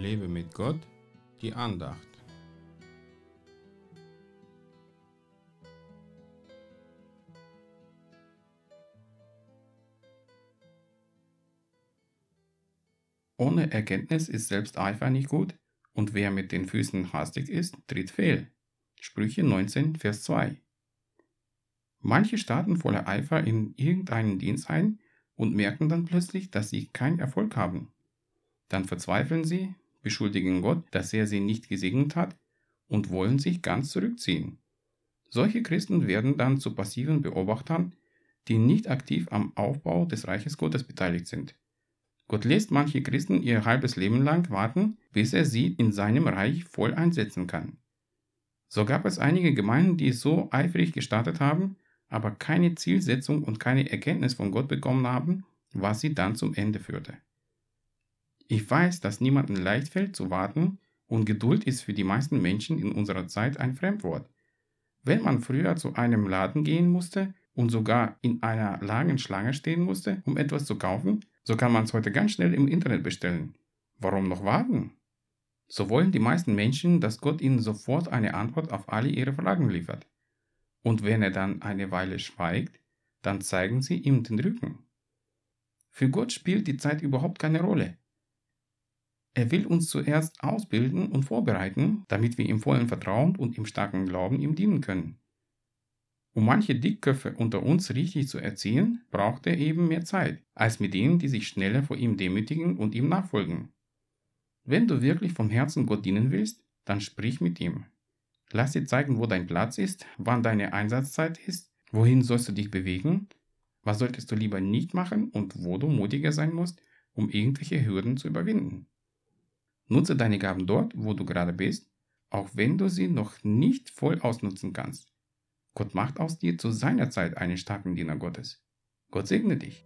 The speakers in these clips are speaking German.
Lebe mit Gott, die Andacht. Ohne Erkenntnis ist selbst Eifer nicht gut, und wer mit den Füßen hastig ist, tritt fehl. Sprüche 19, Vers 2. Manche starten voller Eifer in irgendeinen Dienst ein und merken dann plötzlich, dass sie keinen Erfolg haben. Dann verzweifeln sie, beschuldigen Gott, dass er sie nicht gesegnet hat und wollen sich ganz zurückziehen. Solche Christen werden dann zu passiven Beobachtern, die nicht aktiv am Aufbau des Reiches Gottes beteiligt sind. Gott lässt manche Christen ihr halbes Leben lang warten, bis er sie in seinem Reich voll einsetzen kann. So gab es einige Gemeinden, die so eifrig gestartet haben, aber keine Zielsetzung und keine Erkenntnis von Gott bekommen haben, was sie dann zum Ende führte. Ich weiß, dass niemandem leicht fällt zu warten und Geduld ist für die meisten Menschen in unserer Zeit ein Fremdwort. Wenn man früher zu einem Laden gehen musste und sogar in einer langen Schlange stehen musste, um etwas zu kaufen, so kann man es heute ganz schnell im Internet bestellen. Warum noch warten? So wollen die meisten Menschen, dass Gott ihnen sofort eine Antwort auf alle ihre Fragen liefert. Und wenn er dann eine Weile schweigt, dann zeigen sie ihm den Rücken. Für Gott spielt die Zeit überhaupt keine Rolle. Er will uns zuerst ausbilden und vorbereiten, damit wir im vollen Vertrauen und im starken Glauben ihm dienen können. Um manche Dickköpfe unter uns richtig zu erziehen, braucht er eben mehr Zeit, als mit denen, die sich schneller vor ihm demütigen und ihm nachfolgen. Wenn du wirklich vom Herzen Gott dienen willst, dann sprich mit ihm. Lass dir zeigen, wo dein Platz ist, wann deine Einsatzzeit ist, wohin sollst du dich bewegen, was solltest du lieber nicht machen und wo du mutiger sein musst, um irgendwelche Hürden zu überwinden. Nutze deine Gaben dort, wo du gerade bist, auch wenn du sie noch nicht voll ausnutzen kannst. Gott macht aus dir zu seiner Zeit einen starken Diener Gottes. Gott segne dich.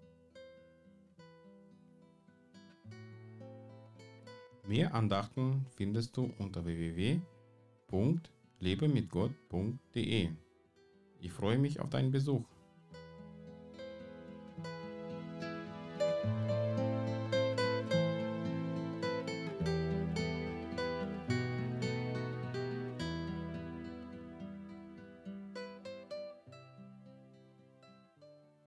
Mehr Andachten findest du unter www.lebemitgott.de. Ich freue mich auf deinen Besuch.